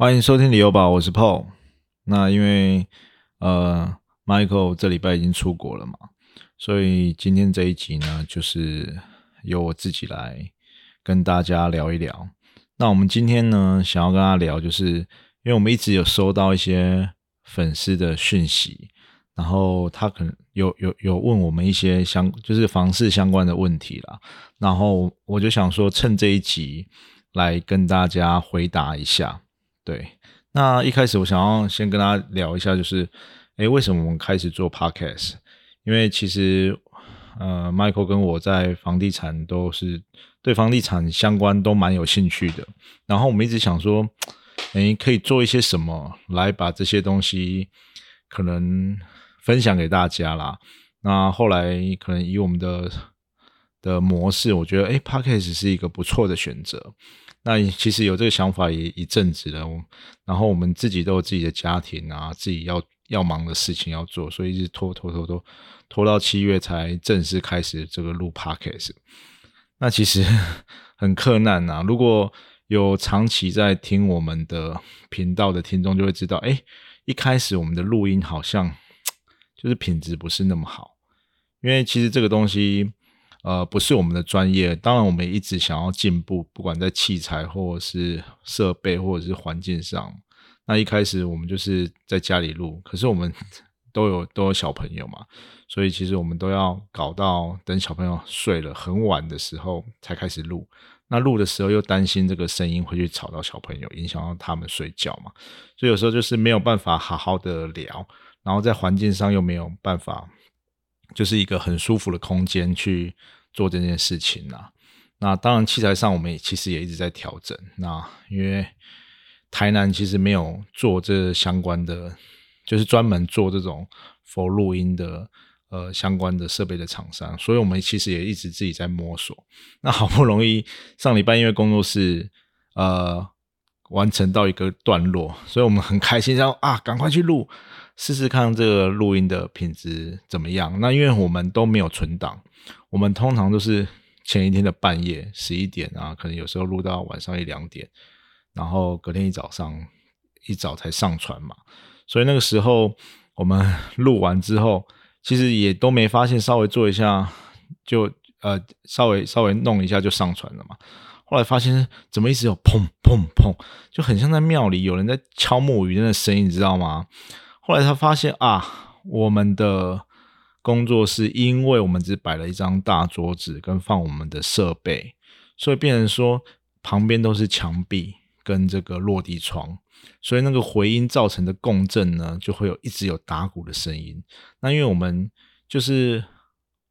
欢迎收听旅游宝，我是 Paul。那因为呃，Michael 这礼拜已经出国了嘛，所以今天这一集呢，就是由我自己来跟大家聊一聊。那我们今天呢，想要跟他聊，就是因为我们一直有收到一些粉丝的讯息，然后他可能有有有问我们一些相就是房事相关的问题啦，然后我就想说，趁这一集来跟大家回答一下。对，那一开始我想要先跟大家聊一下，就是，哎，为什么我们开始做 podcast？因为其实，呃，Michael 跟我在房地产都是对房地产相关都蛮有兴趣的。然后我们一直想说，哎，可以做一些什么来把这些东西可能分享给大家啦。那后来可能以我们的的模式，我觉得，哎，podcast 是一个不错的选择。那其实有这个想法也一阵子了，然后我们自己都有自己的家庭啊，自己要要忙的事情要做，所以一直拖拖拖拖拖到七月才正式开始这个录 podcast。那其实 很困难呐，如果有长期在听我们的频道的听众就会知道，哎，一开始我们的录音好像 就是品质不是那么好，因为其实这个东西。呃，不是我们的专业，当然我们一直想要进步，不管在器材或者是设备或者是环境上。那一开始我们就是在家里录，可是我们 都有都有小朋友嘛，所以其实我们都要搞到等小朋友睡了很晚的时候才开始录。那录的时候又担心这个声音会去吵到小朋友，影响到他们睡觉嘛，所以有时候就是没有办法好好的聊，然后在环境上又没有办法。就是一个很舒服的空间去做这件事情呐。那当然，器材上我们也其实也一直在调整。那因为台南其实没有做这相关的，就是专门做这种 for 录音的呃相关的设备的厂商，所以我们其实也一直自己在摸索。那好不容易上礼拜因为工作室呃完成到一个段落，所以我们很开心，然后啊赶快去录。试试看这个录音的品质怎么样？那因为我们都没有存档，我们通常都是前一天的半夜十一点啊，可能有时候录到晚上一两点，然后隔天一早上一早才上传嘛。所以那个时候我们录完之后，其实也都没发现，稍微做一下就呃稍微稍微弄一下就上传了嘛。后来发现怎么一直有砰砰砰，就很像在庙里有人在敲木鱼那个声音，你知道吗？后来他发现啊，我们的工作室，因为我们只摆了一张大桌子跟放我们的设备，所以变成说旁边都是墙壁跟这个落地窗，所以那个回音造成的共振呢，就会有一直有打鼓的声音。那因为我们就是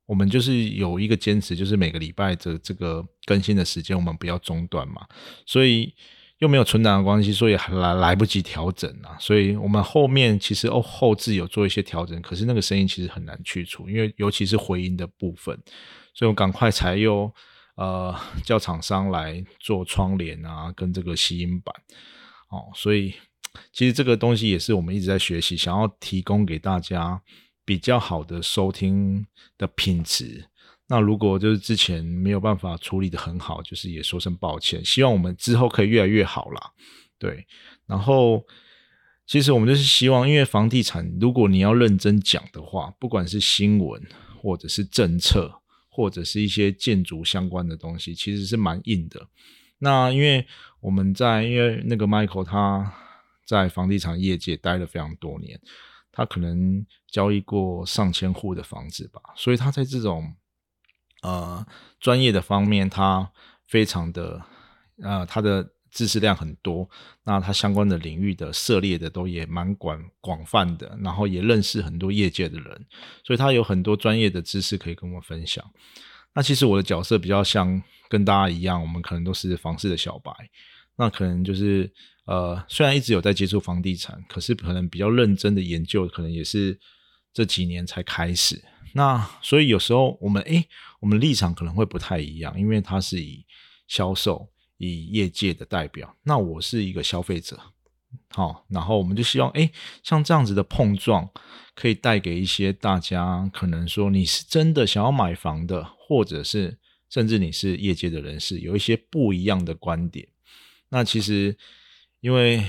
我们就是有一个坚持，就是每个礼拜的这个更新的时间，我们不要中断嘛，所以。又没有存档的关系，所以还来来不及调整啊。所以我们后面其实哦后置有做一些调整，可是那个声音其实很难去除，因为尤其是回音的部分，所以我赶快才又呃叫厂商来做窗帘啊，跟这个吸音板哦。所以其实这个东西也是我们一直在学习，想要提供给大家比较好的收听的品质。那如果就是之前没有办法处理的很好，就是也说声抱歉。希望我们之后可以越来越好啦。对，然后其实我们就是希望，因为房地产，如果你要认真讲的话，不管是新闻或者是政策，或者是一些建筑相关的东西，其实是蛮硬的。那因为我们在，因为那个 Michael 他在房地产业界待了非常多年，他可能交易过上千户的房子吧，所以他在这种。呃，专业的方面，他非常的呃，他的知识量很多。那他相关的领域的涉猎的都也蛮广广泛的，然后也认识很多业界的人，所以他有很多专业的知识可以跟我分享。那其实我的角色比较像跟大家一样，我们可能都是房市的小白。那可能就是呃，虽然一直有在接触房地产，可是可能比较认真的研究，可能也是这几年才开始。那所以有时候我们诶，我们立场可能会不太一样，因为他是以销售、以业界的代表，那我是一个消费者，好，然后我们就希望诶，像这样子的碰撞，可以带给一些大家，可能说你是真的想要买房的，或者是甚至你是业界的人士，有一些不一样的观点。那其实因为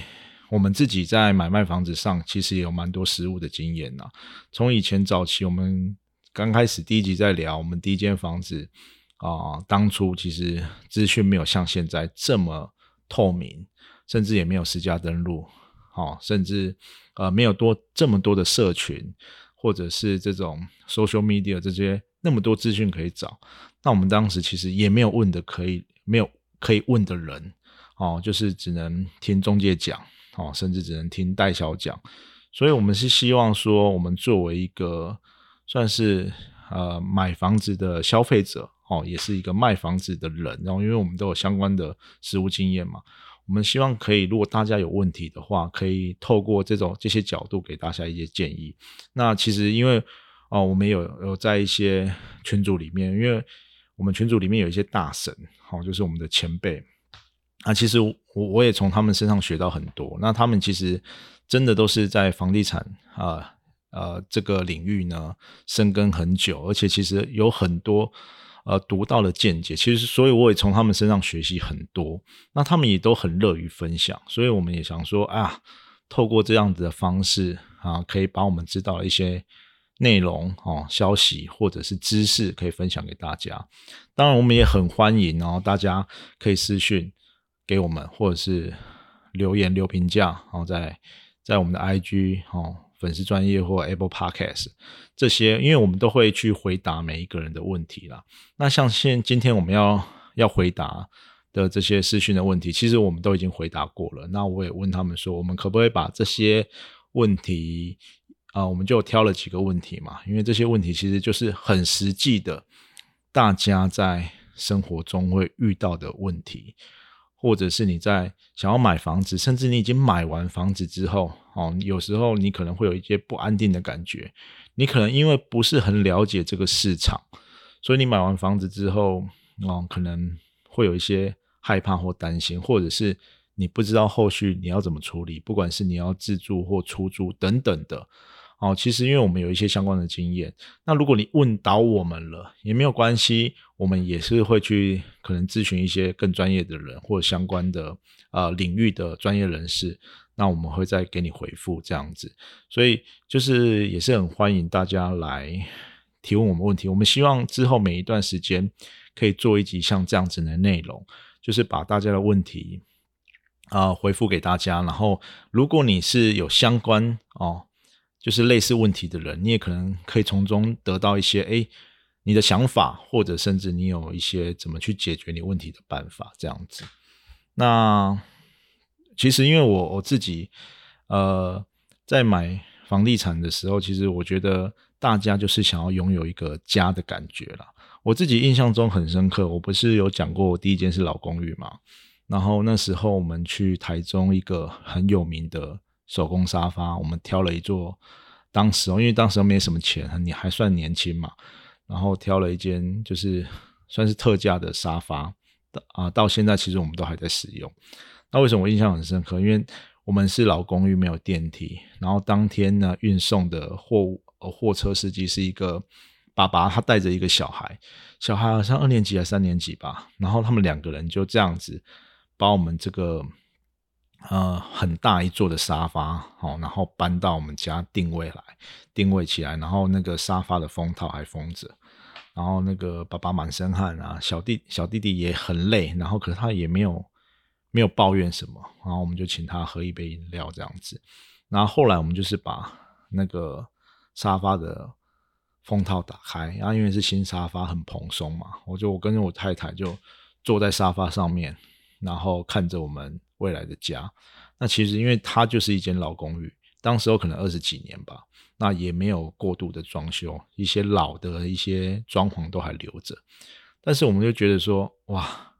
我们自己在买卖房子上，其实也有蛮多实物的经验呐。从以前早期，我们刚开始第一集在聊我们第一间房子啊，当初其实资讯没有像现在这么透明，甚至也没有私家登录，好，甚至呃没有多这么多的社群，或者是这种 social media 这些那么多资讯可以找。那我们当时其实也没有问的可以没有可以问的人，哦，就是只能听中介讲。哦，甚至只能听代销讲，所以我们是希望说，我们作为一个算是呃买房子的消费者，哦，也是一个卖房子的人，然后因为我们都有相关的实务经验嘛，我们希望可以，如果大家有问题的话，可以透过这种这些角度给大家一些建议。那其实因为哦，我们有有在一些群组里面，因为我们群组里面有一些大神，好，就是我们的前辈。啊，其实我我也从他们身上学到很多。那他们其实真的都是在房地产啊呃这个领域呢深耕很久，而且其实有很多呃独到的见解。其实，所以我也从他们身上学习很多。那他们也都很乐于分享，所以我们也想说啊，透过这样子的方式啊，可以把我们知道的一些内容哦、消息或者是知识，可以分享给大家。当然，我们也很欢迎哦，大家可以私讯。给我们，或者是留言留评价，然后在在我们的 IG 哦粉丝专业或 Apple Podcast 这些，因为我们都会去回答每一个人的问题啦。那像现今天我们要要回答的这些私讯的问题，其实我们都已经回答过了。那我也问他们说，我们可不可以把这些问题啊，我们就挑了几个问题嘛，因为这些问题其实就是很实际的，大家在生活中会遇到的问题。或者是你在想要买房子，甚至你已经买完房子之后，哦，有时候你可能会有一些不安定的感觉。你可能因为不是很了解这个市场，所以你买完房子之后，哦，可能会有一些害怕或担心，或者是你不知道后续你要怎么处理，不管是你要自住或出租等等的。哦，其实因为我们有一些相关的经验，那如果你问倒我们了也没有关系，我们也是会去可能咨询一些更专业的人或者相关的呃领域的专业人士，那我们会再给你回复这样子，所以就是也是很欢迎大家来提问我们问题，我们希望之后每一段时间可以做一集像这样子的内容，就是把大家的问题啊回复给大家，然后如果你是有相关哦。就是类似问题的人，你也可能可以从中得到一些哎，你的想法，或者甚至你有一些怎么去解决你问题的办法，这样子。那其实因为我我自己呃在买房地产的时候，其实我觉得大家就是想要拥有一个家的感觉啦。我自己印象中很深刻，我不是有讲过我第一间是老公寓嘛？然后那时候我们去台中一个很有名的。手工沙发，我们挑了一座，当时哦，因为当时没什么钱，你还算年轻嘛，然后挑了一间就是算是特价的沙发，啊，到现在其实我们都还在使用。那为什么我印象很深刻？因为我们是老公寓，没有电梯，然后当天呢运送的货物，呃货车司机是一个爸爸，他带着一个小孩，小孩好像二年级还三年级吧，然后他们两个人就这样子把我们这个。呃，很大一座的沙发，好，然后搬到我们家定位来，定位起来，然后那个沙发的封套还封着，然后那个爸爸满身汗啊，小弟小弟弟也很累，然后可是他也没有没有抱怨什么，然后我们就请他喝一杯饮料这样子，然后后来我们就是把那个沙发的封套打开，然后因为是新沙发很蓬松嘛，我就我跟着我太太就坐在沙发上面，然后看着我们。未来的家，那其实因为它就是一间老公寓，当时候可能二十几年吧，那也没有过度的装修，一些老的一些装潢都还留着。但是我们就觉得说，哇，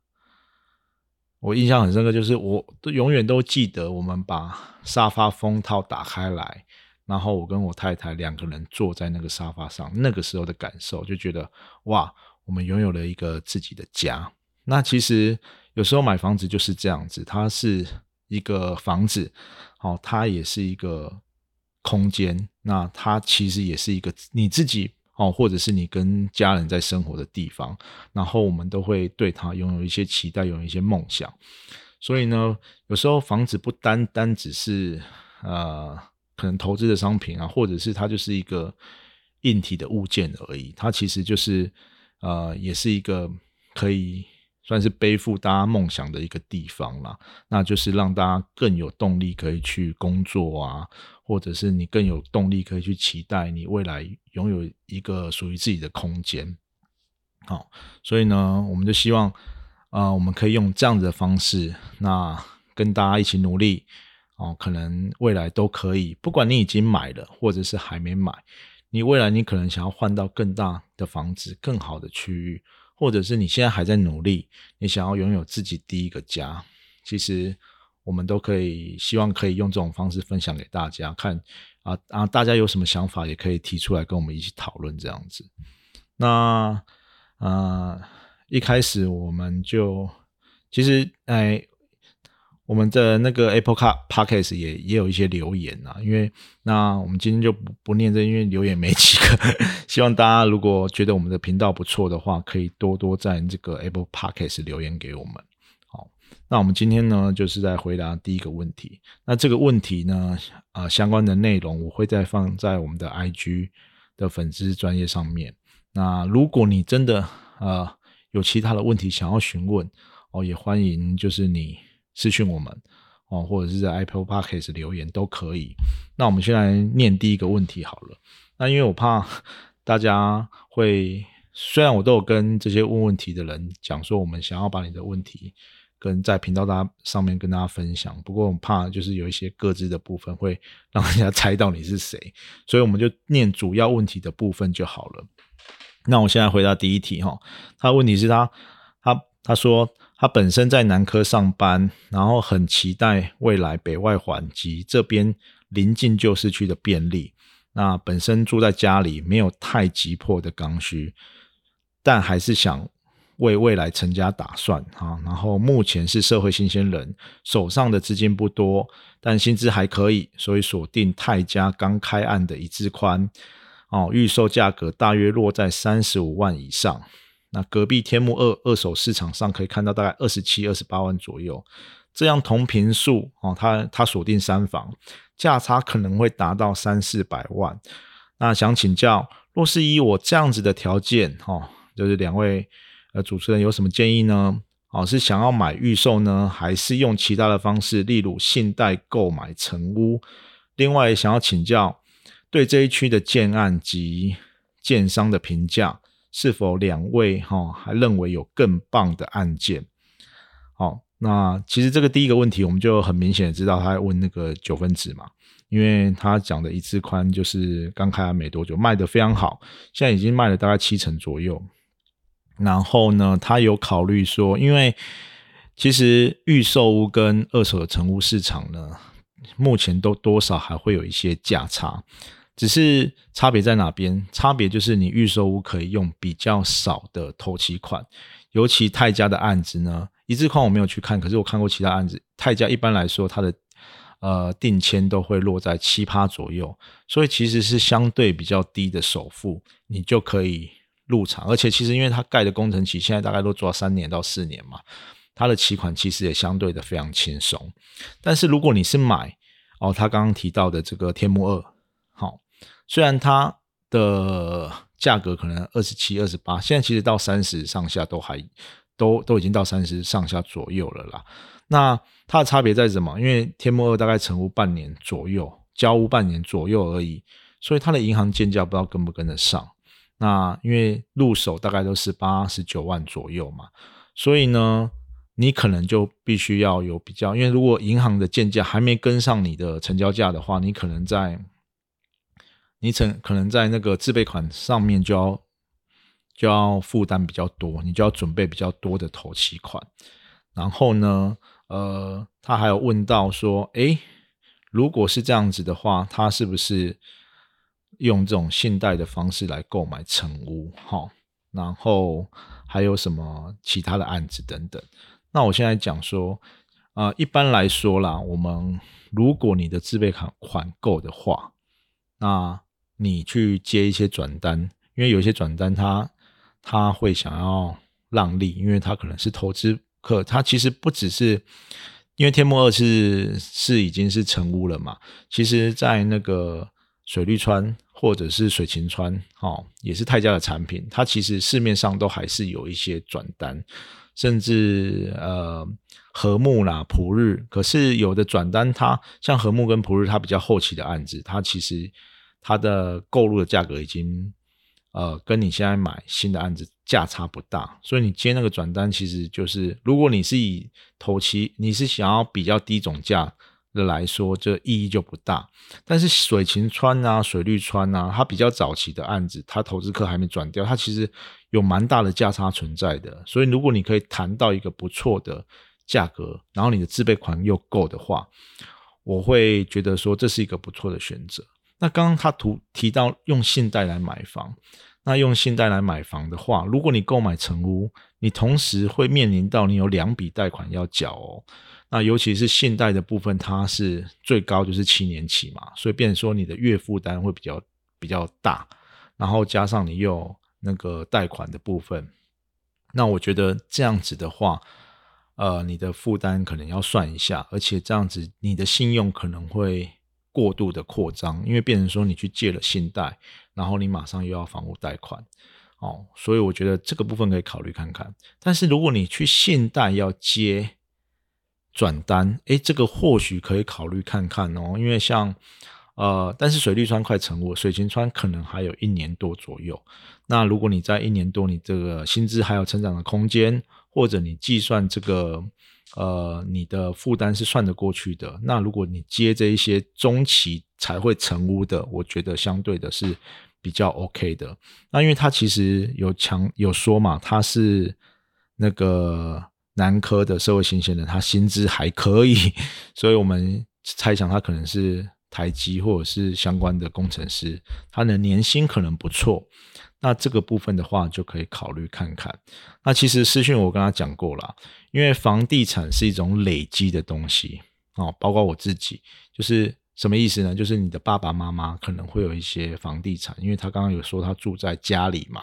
我印象很深刻，就是我都永远都记得，我们把沙发封套打开来，然后我跟我太太两个人坐在那个沙发上，那个时候的感受，就觉得哇，我们拥有了一个自己的家。那其实。有时候买房子就是这样子，它是一个房子，好，它也是一个空间。那它其实也是一个你自己哦，或者是你跟家人在生活的地方。然后我们都会对它拥有一些期待，有一些梦想。所以呢，有时候房子不单单只是呃可能投资的商品啊，或者是它就是一个硬体的物件而已，它其实就是呃也是一个可以算是背负大家梦想的一个地方啦。那就是让大家更有动力可以去工作啊，或者是你更有动力可以去期待你未来拥有一个属于自己的空间。好，所以呢，我们就希望。啊，我们可以用这样子的方式，那跟大家一起努力哦，可能未来都可以。不管你已经买了，或者是还没买，你未来你可能想要换到更大的房子、更好的区域，或者是你现在还在努力，你想要拥有自己第一个家。其实我们都可以，希望可以用这种方式分享给大家看啊啊！大家有什么想法，也可以提出来跟我们一起讨论这样子。那啊。一开始我们就其实哎，我们的那个 Apple Car Podcast 也也有一些留言啊，因为那我们今天就不不念这，因为留言没几个。希望大家如果觉得我们的频道不错的话，可以多多在这个 Apple Podcast 留言给我们。好，那我们今天呢，就是在回答第一个问题。那这个问题呢，啊，相关的内容我会再放在我们的 IG 的粉丝专业上面。那如果你真的呃。有其他的问题想要询问哦，也欢迎就是你私讯我们哦，或者是在 Apple Podcast 留言都可以。那我们先来念第一个问题好了。那因为我怕 大家会，虽然我都有跟这些问问题的人讲说，我们想要把你的问题跟在频道大家上面跟大家分享，不过我怕就是有一些各自的部分会 让人家猜到你是谁，所以我们就念主要问题的部分就好了。那我现在回答第一题哈，他的问题是他他他说他本身在南科上班，然后很期待未来北外环及这边临近旧市区的便利。那本身住在家里没有太急迫的刚需，但还是想为未来成家打算啊。然后目前是社会新鲜人，手上的资金不多，但薪资还可以，所以锁定泰家刚开案的一字宽。哦，预售价格大约落在三十五万以上。那隔壁天幕二二手市场上可以看到大概二十七、二十八万左右。这样同平数哦，它它锁定三房，价差可能会达到三四百万。那想请教，若是以我这样子的条件，哈，就是两位呃主持人有什么建议呢？哦，是想要买预售呢，还是用其他的方式，例如信贷购买成屋？另外想要请教。对这一区的建案及建商的评价，是否两位哈还认为有更棒的案件？好，那其实这个第一个问题，我们就很明显知道他在问那个九分子嘛，因为他讲的一次宽就是刚开没多久，卖的非常好，现在已经卖了大概七成左右。然后呢，他有考虑说，因为其实预售屋跟二手的成屋市场呢，目前都多少还会有一些价差。只是差别在哪边？差别就是你预售屋可以用比较少的头期款，尤其泰家的案子呢，一字框我没有去看，可是我看过其他案子，泰家一般来说它的呃定签都会落在七趴左右，所以其实是相对比较低的首付，你就可以入场。而且其实因为它盖的工程期现在大概都做到三年到四年嘛，它的期款其实也相对的非常轻松。但是如果你是买哦，他刚刚提到的这个天幕二。虽然它的价格可能二十七、二十八，现在其实到三十上下都还都都已经到三十上下左右了啦。那它的差别在什么？因为天幕二大概成屋半年左右，交屋半年左右而已，所以它的银行建价不知道跟不跟得上。那因为入手大概都是八十九万左右嘛，所以呢，你可能就必须要有比较，因为如果银行的建价还没跟上你的成交价的话，你可能在你曾可能在那个自备款上面就要就要负担比较多，你就要准备比较多的头期款。然后呢，呃，他还有问到说，诶，如果是这样子的话，他是不是用这种信贷的方式来购买成屋？哈，然后还有什么其他的案子等等？那我现在讲说，啊，一般来说啦，我们如果你的自备款款够的话，那你去接一些转单，因为有一些转单，他他会想要让利，因为他可能是投资客，他其实不只是因为天幕二是是已经是成屋了嘛，其实在那个水绿川或者是水晴川，哦，也是泰家的产品，它其实市面上都还是有一些转单，甚至呃和木啦、普日，可是有的转单，它像和木跟普日，它比较后期的案子，它其实它的购入的价格已经。呃，跟你现在买新的案子价差不大，所以你接那个转单，其实就是如果你是以头期，你是想要比较低总价的来说，这意义就不大。但是水晴川啊、水绿川啊，它比较早期的案子，它投资客还没转掉，它其实有蛮大的价差存在的。所以如果你可以谈到一个不错的价格，然后你的自备款又够的话，我会觉得说这是一个不错的选择。那刚刚他图提到用信贷来买房，那用信贷来买房的话，如果你购买成屋，你同时会面临到你有两笔贷款要缴哦。那尤其是信贷的部分，它是最高就是七年期嘛，所以变成说你的月负担会比较比较大，然后加上你又那个贷款的部分，那我觉得这样子的话，呃，你的负担可能要算一下，而且这样子你的信用可能会。过度的扩张，因为变成说你去借了信贷，然后你马上又要房屋贷款，哦，所以我觉得这个部分可以考虑看看。但是如果你去信贷要接转单，诶，这个或许可以考虑看看哦，因为像呃，但是水利川快成屋，水晶川可能还有一年多左右。那如果你在一年多，你这个薪资还有成长的空间，或者你计算这个。呃，你的负担是算得过去的。那如果你接这一些中期才会成屋的，我觉得相对的是比较 OK 的。那因为他其实有强有说嘛，他是那个南科的社会新鲜人，他薪资还可以，所以我们猜想他可能是台积或者是相关的工程师，他的年薪可能不错。那这个部分的话，就可以考虑看看。那其实私讯我跟他讲过了，因为房地产是一种累积的东西哦，包括我自己，就是什么意思呢？就是你的爸爸妈妈可能会有一些房地产，因为他刚刚有说他住在家里嘛。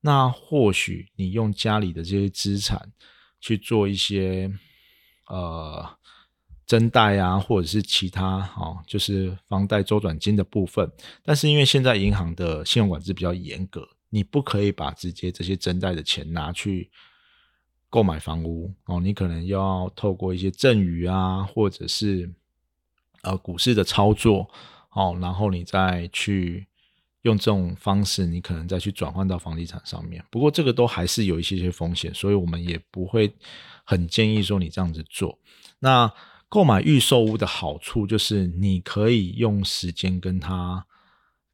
那或许你用家里的这些资产去做一些呃。增贷啊，或者是其他哦，就是房贷周转金的部分。但是因为现在银行的信用管制比较严格，你不可以把直接这些增贷的钱拿去购买房屋哦，你可能要透过一些赠与啊，或者是呃股市的操作哦，然后你再去用这种方式，你可能再去转换到房地产上面。不过这个都还是有一些些风险，所以我们也不会很建议说你这样子做。那购买预售屋的好处就是，你可以用时间跟他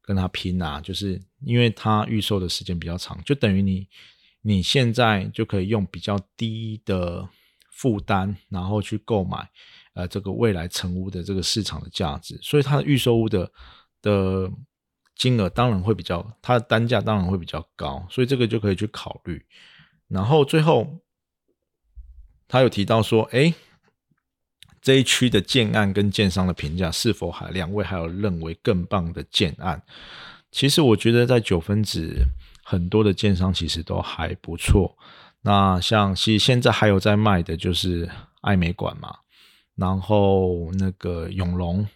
跟他拼啊，就是因为他预售的时间比较长，就等于你你现在就可以用比较低的负担，然后去购买呃这个未来成屋的这个市场的价值，所以它的预售屋的的金额当然会比较，它的单价当然会比较高，所以这个就可以去考虑。然后最后他有提到说，哎。这一区的建案跟建商的评价是否还两位还有认为更棒的建案？其实我觉得在九分子很多的建商其实都还不错。那像其实现在还有在卖的就是爱美馆嘛，然后那个永隆、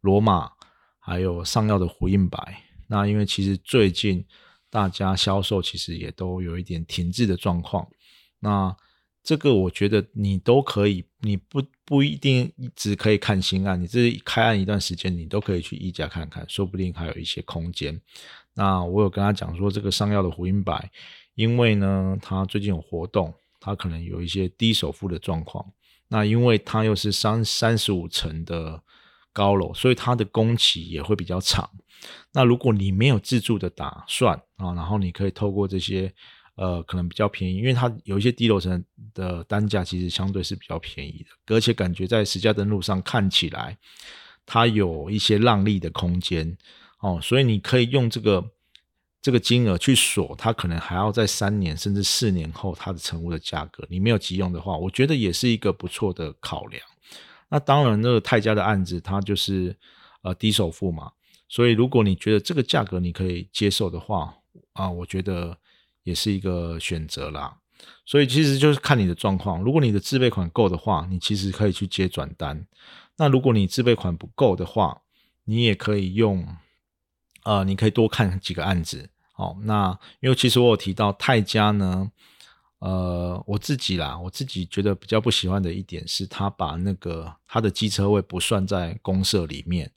罗马，还有上药的胡印白。那因为其实最近大家销售其实也都有一点停滞的状况。那这个我觉得你都可以，你不不一定只可以看新案，你这开案一段时间，你都可以去一家看看，说不定还有一些空间。那我有跟他讲说，这个上药的胡英白，因为呢，他最近有活动，他可能有一些低首付的状况。那因为它又是三三十五层的高楼，所以它的工期也会比较长。那如果你没有自住的打算啊，然后你可以透过这些。呃，可能比较便宜，因为它有一些低楼层的单价其实相对是比较便宜的，而且感觉在实价登录上看起来，它有一些让利的空间哦，所以你可以用这个这个金额去锁，它可能还要在三年甚至四年后它的成屋的价格，你没有急用的话，我觉得也是一个不错的考量。那当然，那个泰家的案子它就是呃低首付嘛，所以如果你觉得这个价格你可以接受的话啊，我觉得。也是一个选择啦。所以其实就是看你的状况。如果你的自备款够的话，你其实可以去接转单。那如果你自备款不够的话，你也可以用，呃，你可以多看几个案子。哦，那因为其实我有提到泰加呢，呃，我自己啦，我自己觉得比较不喜欢的一点是，他把那个他的机车位不算在公社里面，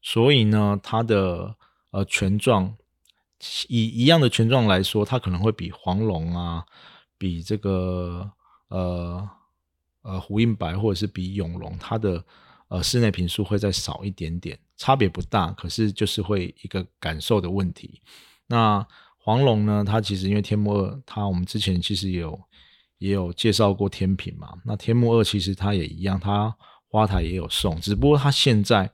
所以呢，它的呃权状以一样的权状来说，它可能会比黄龙啊，比这个呃呃胡印白或者是比永隆，它的呃室内平数会再少一点点，差别不大，可是就是会一个感受的问题。那黄龙呢？它其实因为天幕二，它我们之前其实也有也有介绍过天平嘛。那天幕二其实它也一样，它花台也有送，只不过它现在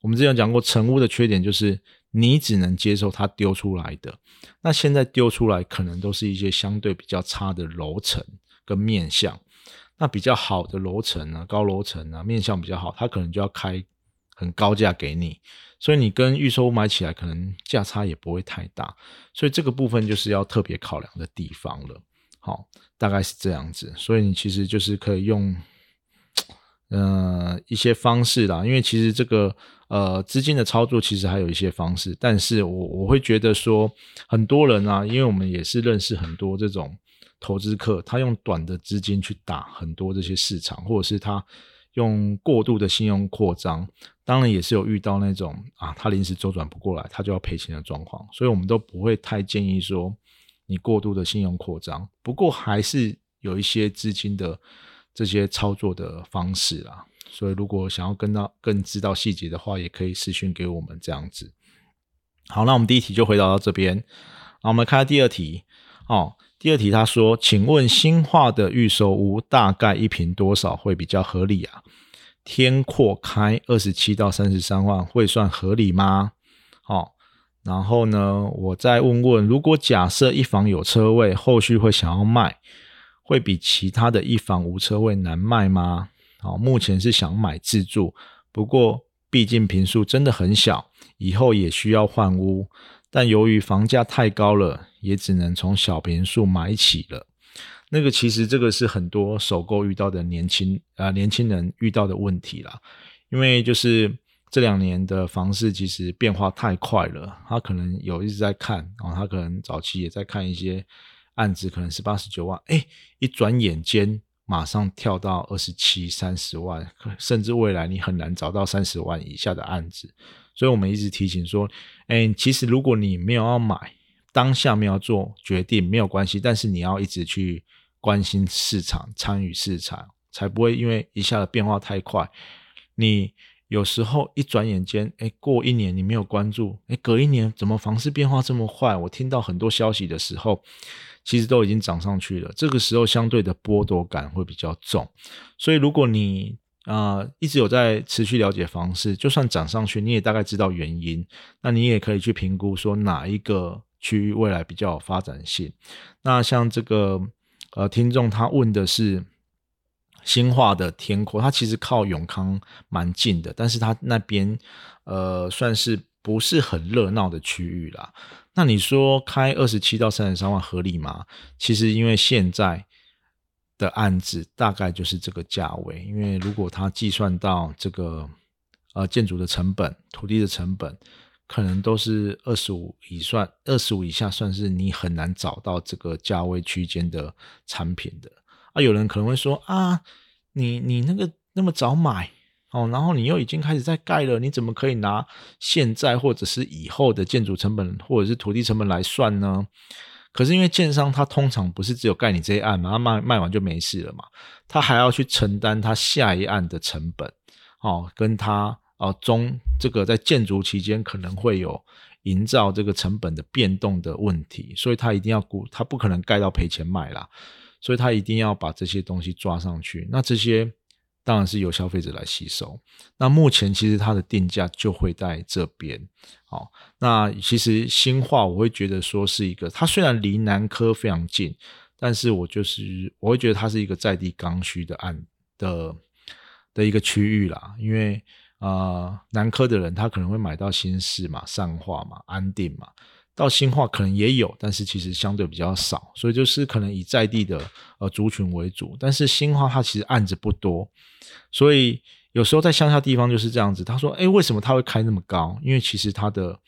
我们之前讲过，成屋的缺点就是你只能接受它丢出来的。那现在丢出来可能都是一些相对比较差的楼层跟面相。那比较好的楼层呢，高楼层呢，面相比较好，它可能就要开很高价给你。所以你跟预售买起来可能价差也不会太大，所以这个部分就是要特别考量的地方了。好，大概是这样子。所以你其实就是可以用，呃，一些方式啦。因为其实这个呃资金的操作其实还有一些方式，但是我我会觉得说，很多人啊，因为我们也是认识很多这种投资客，他用短的资金去打很多这些市场，或者是他。用过度的信用扩张，当然也是有遇到那种啊，他临时周转不过来，他就要赔钱的状况，所以我们都不会太建议说你过度的信用扩张。不过还是有一些资金的这些操作的方式啦，所以如果想要跟到更知道细节的话，也可以私讯给我们这样子。好，那我们第一题就回答到这边，好，我们看第二题哦。第二题，他说：“请问新化的预售屋大概一平多少会比较合理啊？天阔开二十七到三十三万会算合理吗？”好，然后呢，我再问问，如果假设一房有车位，后续会想要卖，会比其他的一房无车位难卖吗？好，目前是想买自住，不过毕竟平数真的很小，以后也需要换屋。但由于房价太高了，也只能从小平数买起了。那个其实这个是很多首购遇到的年轻啊年轻人遇到的问题啦。因为就是这两年的房市其实变化太快了，他可能有一直在看啊，他可能早期也在看一些案子，可能是八十九万，哎，一转眼间马上跳到二十七、三十万，甚至未来你很难找到三十万以下的案子。所以我们一直提醒说，哎，其实如果你没有要买，当下没有做决定没有关系，但是你要一直去关心市场，参与市场，才不会因为一下子变化太快。你有时候一转眼间，哎，过一年你没有关注，哎，隔一年怎么房市变化这么快？我听到很多消息的时候，其实都已经涨上去了。这个时候相对的剥夺感会比较重。所以如果你啊，一直有在持续了解房市，就算涨上去，你也大概知道原因。那你也可以去评估说哪一个区域未来比较有发展性。那像这个呃，听众他问的是新化的天阔，他其实靠永康蛮近的，但是他那边呃算是不是很热闹的区域啦。那你说开二十七到三十三万合理吗？其实因为现在。的案子大概就是这个价位，因为如果他计算到这个呃建筑的成本、土地的成本，可能都是二十五以算，二十五以下算是你很难找到这个价位区间的产品的。啊，有人可能会说啊，你你那个那么早买哦，然后你又已经开始在盖了，你怎么可以拿现在或者是以后的建筑成本或者是土地成本来算呢？可是因为建商他通常不是只有盖你这一案嘛，他卖卖完就没事了嘛，他还要去承担他下一案的成本，哦，跟他哦中这个在建筑期间可能会有营造这个成本的变动的问题，所以他一定要估，他不可能盖到赔钱卖啦，所以他一定要把这些东西抓上去，那这些。当然是由消费者来吸收。那目前其实它的定价就会在这边。好，那其实新化我会觉得说是一个，它虽然离南科非常近，但是我就是我会觉得它是一个在地刚需的案的的一个区域啦。因为啊，南科的人他可能会买到新市嘛、上化嘛、安定嘛，到新化可能也有，但是其实相对比较少，所以就是可能以在地的呃族群为主。但是新化它其实案子不多，所以有时候在乡下地方就是这样子。他说：“哎，为什么他会开那么高？因为其实它的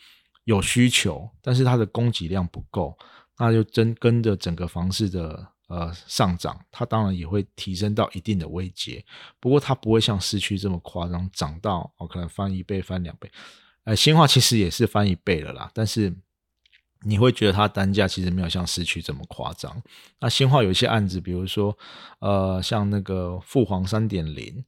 有需求，但是它的供给量不够，那就真跟着整个房市的呃上涨，它当然也会提升到一定的位阶。不过它不会像市区这么夸张，涨到哦可能翻一倍、翻两倍。呃，新化其实也是翻一倍了啦，但是。你会觉得它单价其实没有像市区这么夸张。那新化有一些案子，比如说，呃，像那个富皇三点零，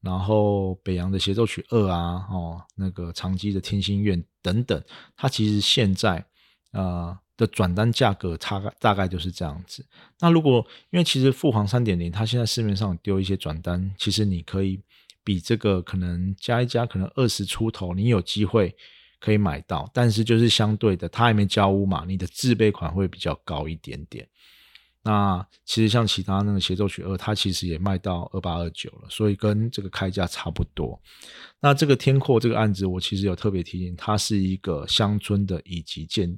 然后北洋的协奏曲二啊，哦，那个长基的天心苑等等，它其实现在呃的转单价格差大概就是这样子。那如果因为其实富皇三点零，它现在市面上丢一些转单，其实你可以比这个可能加一加，可能二十出头，你有机会。可以买到，但是就是相对的，它还没交屋嘛，你的自备款会比较高一点点。那其实像其他那个协奏曲二，它其实也卖到二八二九了，所以跟这个开价差不多。那这个天阔这个案子，我其实有特别提醒，它是一个乡村的以及建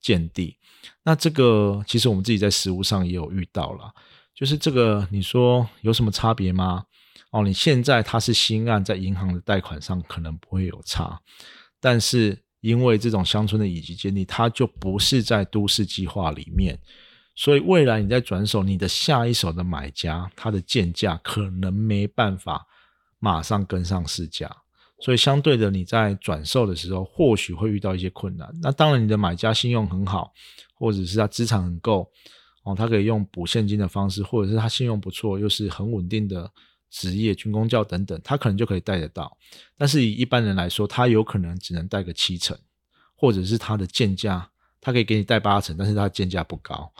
建地。那这个其实我们自己在实物上也有遇到了，就是这个你说有什么差别吗？哦，你现在它是新案，在银行的贷款上可能不会有差。但是因为这种乡村的乙级建立，它就不是在都市计划里面，所以未来你在转手，你的下一手的买家，他的建价可能没办法马上跟上市价，所以相对的你在转售的时候，或许会遇到一些困难。那当然，你的买家信用很好，或者是他资产很够，哦，他可以用补现金的方式，或者是他信用不错，又是很稳定的。职业军工教等等，他可能就可以带得到，但是以一般人来说，他有可能只能带个七成，或者是他的建价，他可以给你带八成，但是他建价不高，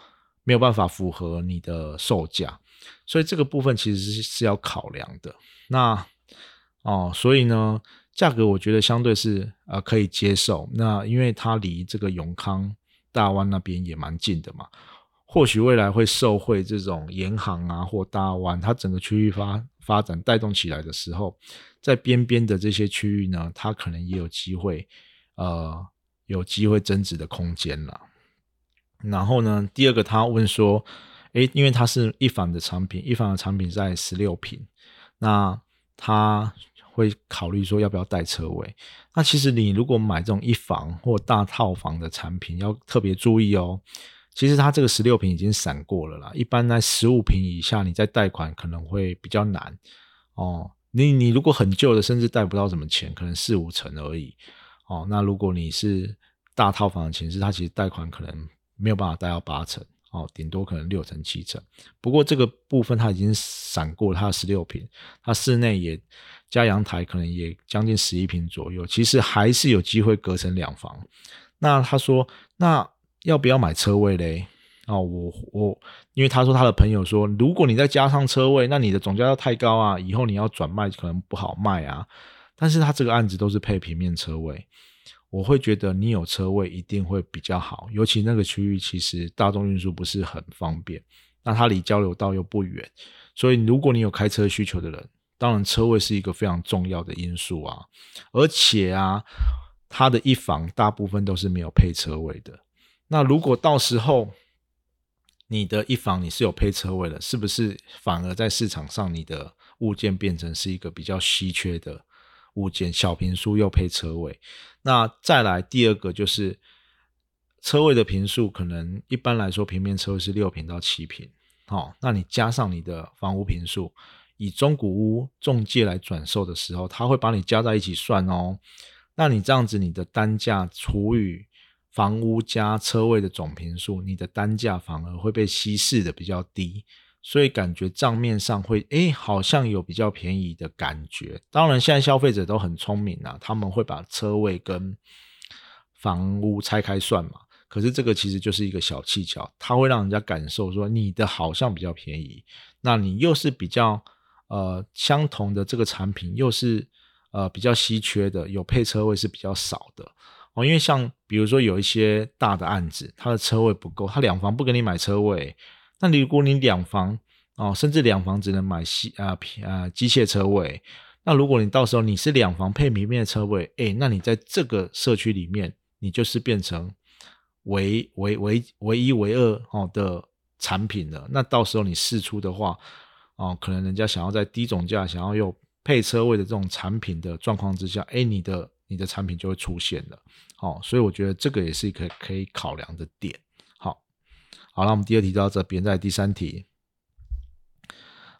没有办法符合你的售价，所以这个部分其实是是要考量的。那哦，所以呢，价格我觉得相对是呃可以接受。那因为它离这个永康大湾那边也蛮近的嘛。或许未来会受惠这种沿航啊，或大湾，它整个区域发发展带动起来的时候，在边边的这些区域呢，它可能也有机会，呃，有机会增值的空间了。然后呢，第二个他问说，诶，因为它是一房的产品，一房的产品在十六平，那他会考虑说要不要带车位？那其实你如果买这种一房或大套房的产品，要特别注意哦。其实它这个十六平已经闪过了啦，一般在十五平以下，你在贷款可能会比较难哦。你你如果很旧的，甚至贷不到什么钱，可能四五成而已哦。那如果你是大套房的形式它其实贷款可能没有办法贷到八成哦，顶多可能六成七成。不过这个部分它已经闪过了，它十六平，它室内也加阳台，可能也将近十一平左右，其实还是有机会隔成两房。那他说那。要不要买车位嘞？哦，我我，因为他说他的朋友说，如果你再加上车位，那你的总价要太高啊，以后你要转卖可能不好卖啊。但是他这个案子都是配平面车位，我会觉得你有车位一定会比较好，尤其那个区域其实大众运输不是很方便，那它离交流道又不远，所以如果你有开车需求的人，当然车位是一个非常重要的因素啊。而且啊，它的一房大部分都是没有配车位的。那如果到时候你的一房你是有配车位的，是不是反而在市场上你的物件变成是一个比较稀缺的物件？小平数又配车位，那再来第二个就是车位的平数，可能一般来说平面车位是六平到七平，好，那你加上你的房屋平数，以中古屋中介来转售的时候，他会把你加在一起算哦，那你这样子你的单价除以房屋加车位的总平数，你的单价反而会被稀释的比较低，所以感觉账面上会诶好像有比较便宜的感觉。当然，现在消费者都很聪明啊，他们会把车位跟房屋拆开算嘛。可是这个其实就是一个小技巧，它会让人家感受说你的好像比较便宜，那你又是比较呃相同的这个产品，又是呃比较稀缺的，有配车位是比较少的。哦，因为像比如说有一些大的案子，它的车位不够，它两房不给你买车位，那你如果你两房哦，甚至两房只能买机啊啊机械车位，那如果你到时候你是两房配平面车位，哎，那你在这个社区里面，你就是变成唯唯唯唯一唯二哦的产品了。那到时候你试出的话，哦，可能人家想要在低总价想要有配车位的这种产品的状况之下，哎，你的你的产品就会出现了。好，所以我觉得这个也是一个可以考量的点。好，好了，我们第二题到这边，在第三题。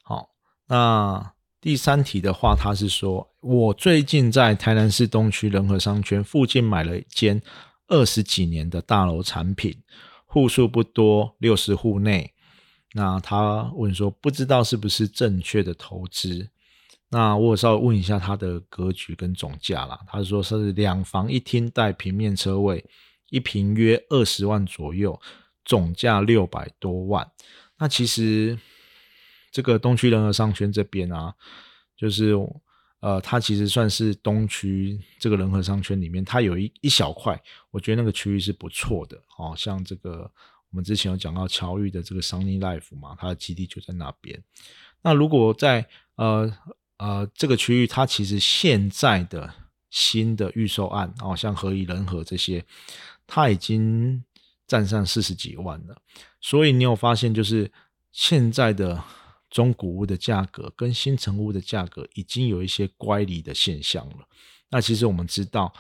好，那第三题的话，他是说我最近在台南市东区仁和商圈附近买了一间二十几年的大楼产品，户数不多，六十户内。那他问说，不知道是不是正确的投资？那我稍微问一下它的格局跟总价啦。他说是两房一厅带平面车位，一平约二十万左右，总价六百多万。那其实这个东区仁和商圈这边啊，就是呃，它其实算是东区这个仁和商圈里面，它有一一小块，我觉得那个区域是不错的哦，像这个。我们之前有讲到乔玉的这个 Sunny Life 嘛，它的基地就在那边。那如果在呃呃这个区域，它其实现在的新的预售案哦，像合宜人和这些，它已经占上四十几万了。所以你有发现，就是现在的中古屋的价格跟新城屋的价格已经有一些乖离的现象了。那其实我们知道，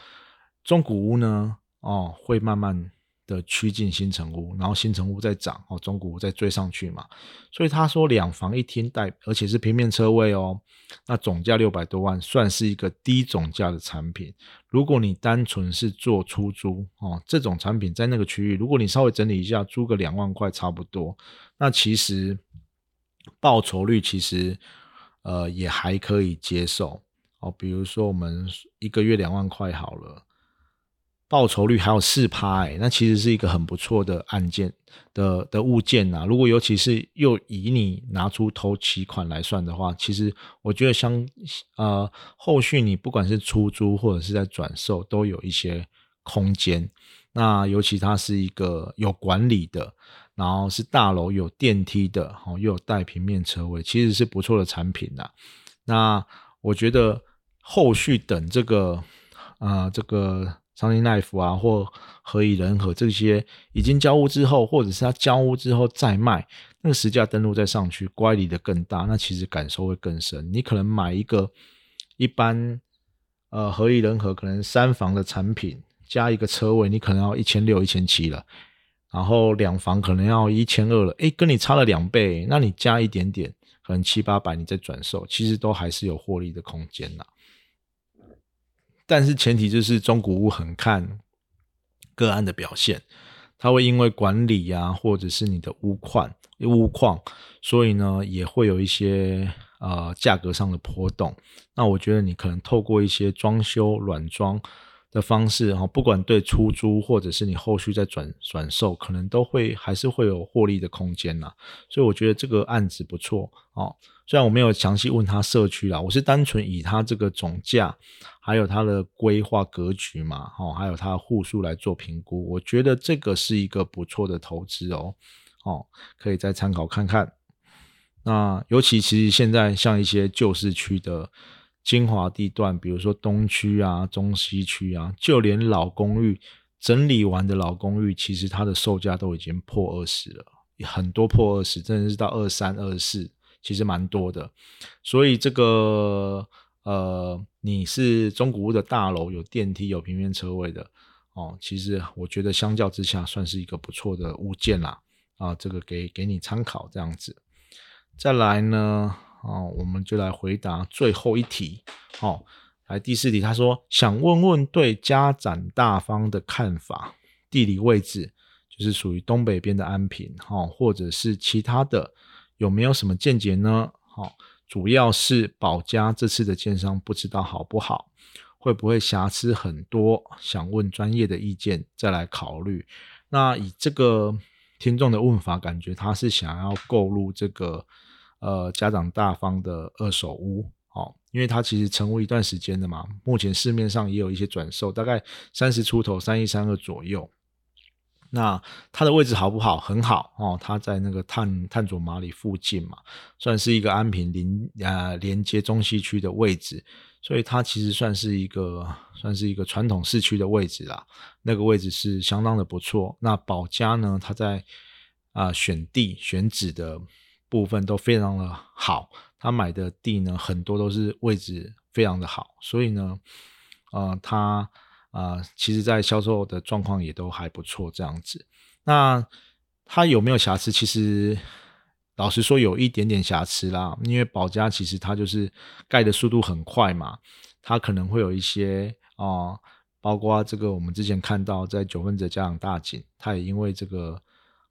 中古屋呢，哦，会慢慢。的趋近新城屋，然后新城屋在涨哦，中古屋在追上去嘛，所以他说两房一厅带，而且是平面车位哦，那总价六百多万，算是一个低总价的产品。如果你单纯是做出租哦，这种产品在那个区域，如果你稍微整理一下，租个两万块差不多，那其实报酬率其实呃也还可以接受哦。比如说我们一个月两万块好了。报酬率还有四趴，哎，那其实是一个很不错的案件的的物件呐。如果尤其是又以你拿出头期款来算的话，其实我觉得相呃后续你不管是出租或者是在转售，都有一些空间。那尤其它是一个有管理的，然后是大楼有电梯的，哦，又有带平面车位，其实是不错的产品呐。那我觉得后续等这个啊这个。商业耐福啊，或何以人和这些已经交屋之后，或者是他交屋之后再卖，那个实价登录再上去，乖离的更大，那其实感受会更深。你可能买一个一般呃何以人和可能三房的产品，加一个车位，你可能要一千六、一千七了，然后两房可能要一千二了，诶，跟你差了两倍，那你加一点点，可能七八百，你再转售，其实都还是有获利的空间呐。但是前提就是中古屋很看个案的表现，它会因为管理呀，或者是你的屋况、屋况，所以呢也会有一些呃价格上的波动。那我觉得你可能透过一些装修软装的方式哈，不管对出租或者是你后续再转转售，可能都会还是会有获利的空间呐。所以我觉得这个案子不错哦。虽然我没有详细问他社区啦，我是单纯以他这个总价，还有他的规划格局嘛，哦，还有他的户数来做评估。我觉得这个是一个不错的投资哦，哦，可以再参考看看。那尤其其实现在像一些旧市区的精华地段，比如说东区啊、中西区啊，就连老公寓整理完的老公寓，其实它的售价都已经破二十了，很多破二十，真的是到二三、二四。其实蛮多的，所以这个呃，你是中古屋的大楼，有电梯、有平面车位的哦。其实我觉得相较之下，算是一个不错的物件啦。啊，这个给给你参考这样子。再来呢，哦，我们就来回答最后一题。哦，来第四题，他说想问问对家展大方的看法，地理位置就是属于东北边的安平，哈，或者是其他的。有没有什么见解呢？好，主要是保家这次的建商不知道好不好，会不会瑕疵很多？想问专业的意见再来考虑。那以这个听众的问法，感觉他是想要购入这个呃家长大方的二手屋，好，因为它其实成屋一段时间的嘛，目前市面上也有一些转售，大概三十出头，三一三二左右。那它的位置好不好？很好哦，它在那个探探佐马里附近嘛，算是一个安平临呃连接中西区的位置，所以它其实算是一个算是一个传统市区的位置啦。那个位置是相当的不错。那保家呢，它在啊选地选址的部分都非常的好，他买的地呢很多都是位置非常的好，所以呢，呃，他。啊，其实，在销售的状况也都还不错，这样子。那它有没有瑕疵？其实老实说，有一点点瑕疵啦。因为保家其实它就是盖的速度很快嘛，它可能会有一些啊，包括这个我们之前看到在九份者家长大井，它也因为这个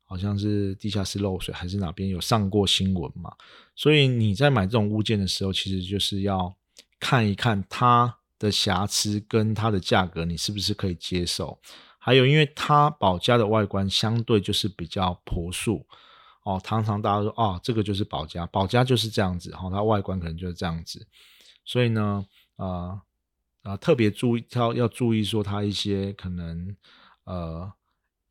好像是地下室漏水还是哪边有上过新闻嘛，所以你在买这种物件的时候，其实就是要看一看它。的瑕疵跟它的价格，你是不是可以接受？还有，因为它保家的外观相对就是比较朴素哦，常常大家说哦，这个就是保家，保家就是这样子哈，它外观可能就是这样子。所以呢，呃啊，特别注意要要注意说它一些可能呃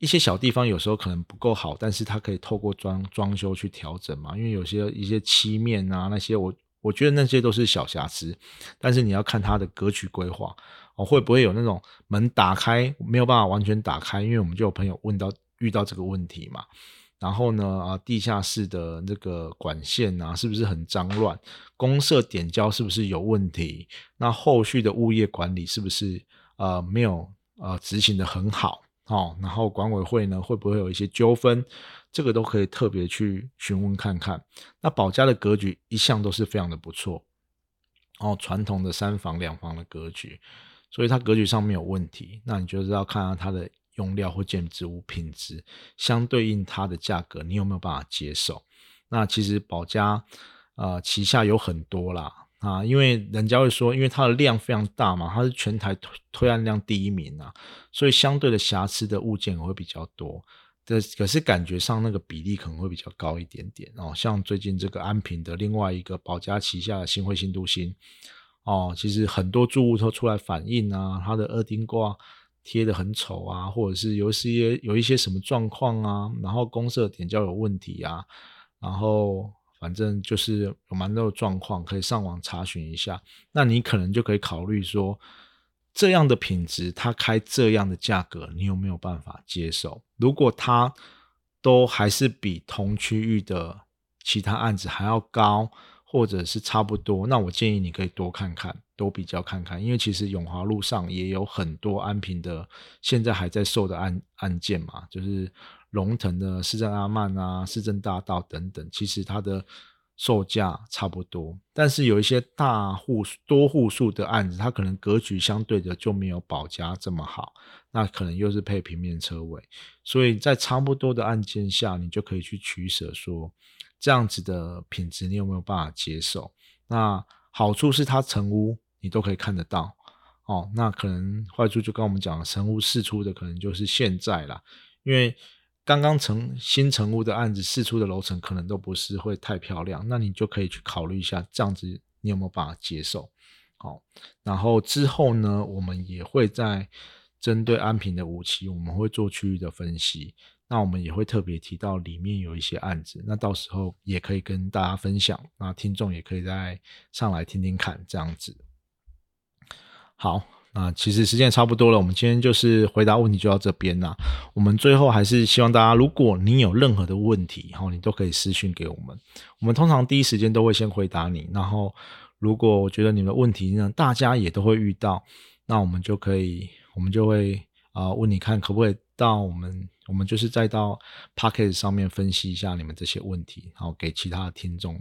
一些小地方有时候可能不够好，但是它可以透过装装修去调整嘛，因为有些一些漆面啊那些我。我觉得那些都是小瑕疵，但是你要看它的格局规划哦，会不会有那种门打开没有办法完全打开？因为我们就有朋友问到遇到这个问题嘛。然后呢，啊，地下室的那个管线啊，是不是很脏乱？公社点胶是不是有问题？那后续的物业管理是不是呃没有呃执行的很好？哦，然后管委会呢会不会有一些纠纷？这个都可以特别去询问看看。那保家的格局一向都是非常的不错，哦，传统的三房两房的格局，所以它格局上没有问题。那你就是要看看它的用料或建筑物品质，相对应它的价格，你有没有办法接受？那其实保家呃旗下有很多啦。啊，因为人家会说，因为它的量非常大嘛，它是全台推推案量第一名啊，所以相对的瑕疵的物件会比较多。这可是感觉上那个比例可能会比较高一点点哦。像最近这个安平的另外一个保家旗下的新会新都新哦，其实很多住户都出来反映啊，它的二丁挂贴的很丑啊，或者是有一些有一些什么状况啊，然后公社点胶有问题啊，然后。反正就是有蛮多的状况，可以上网查询一下。那你可能就可以考虑说，这样的品质，它开这样的价格，你有没有办法接受？如果它都还是比同区域的其他案子还要高，或者是差不多，那我建议你可以多看看，多比较看看。因为其实永华路上也有很多安平的，现在还在售的案案件嘛，就是。龙腾的市政阿曼啊，市政大道等等，其实它的售价差不多，但是有一些大户多户数的案子，它可能格局相对的就没有保家这么好，那可能又是配平面车位，所以在差不多的案件下，你就可以去取舍，说这样子的品质你有没有办法接受？那好处是它成屋你都可以看得到哦，那可能坏处就跟我们讲成屋试出的可能就是现在啦，因为。刚刚成新成屋的案子试出的楼层可能都不是会太漂亮，那你就可以去考虑一下，这样子你有没有办法接受？好，然后之后呢，我们也会在针对安平的武器，我们会做区域的分析，那我们也会特别提到里面有一些案子，那到时候也可以跟大家分享，那听众也可以再上来听听看，这样子。好。啊，其实时间也差不多了，我们今天就是回答问题就到这边啦。我们最后还是希望大家，如果你有任何的问题，哈，你都可以私讯给我们。我们通常第一时间都会先回答你。然后，如果我觉得你们问题呢，大家也都会遇到，那我们就可以，我们就会啊问你看可不可以到我们，我们就是再到 p o c k e t 上面分析一下你们这些问题，然后给其他的听众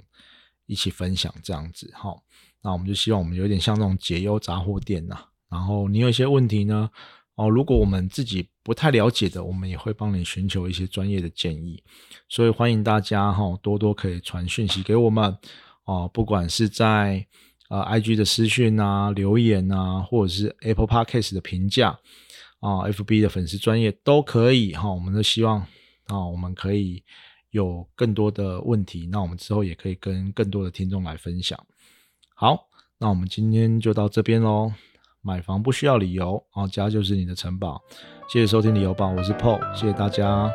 一起分享这样子。好，那我们就希望我们有点像那种解忧杂货店呐。然后你有一些问题呢，哦，如果我们自己不太了解的，我们也会帮你寻求一些专业的建议。所以欢迎大家哈，多多可以传讯息给我们哦，不管是在呃 IG 的私讯啊、留言啊，或者是 Apple Podcast 的评价啊、FB 的粉丝专业都可以哈。我们都希望啊，我们可以有更多的问题，那我们之后也可以跟更多的听众来分享。好，那我们今天就到这边喽。买房不需要理由，哦，家就是你的城堡。谢谢收听理由吧，我是 Paul，谢谢大家。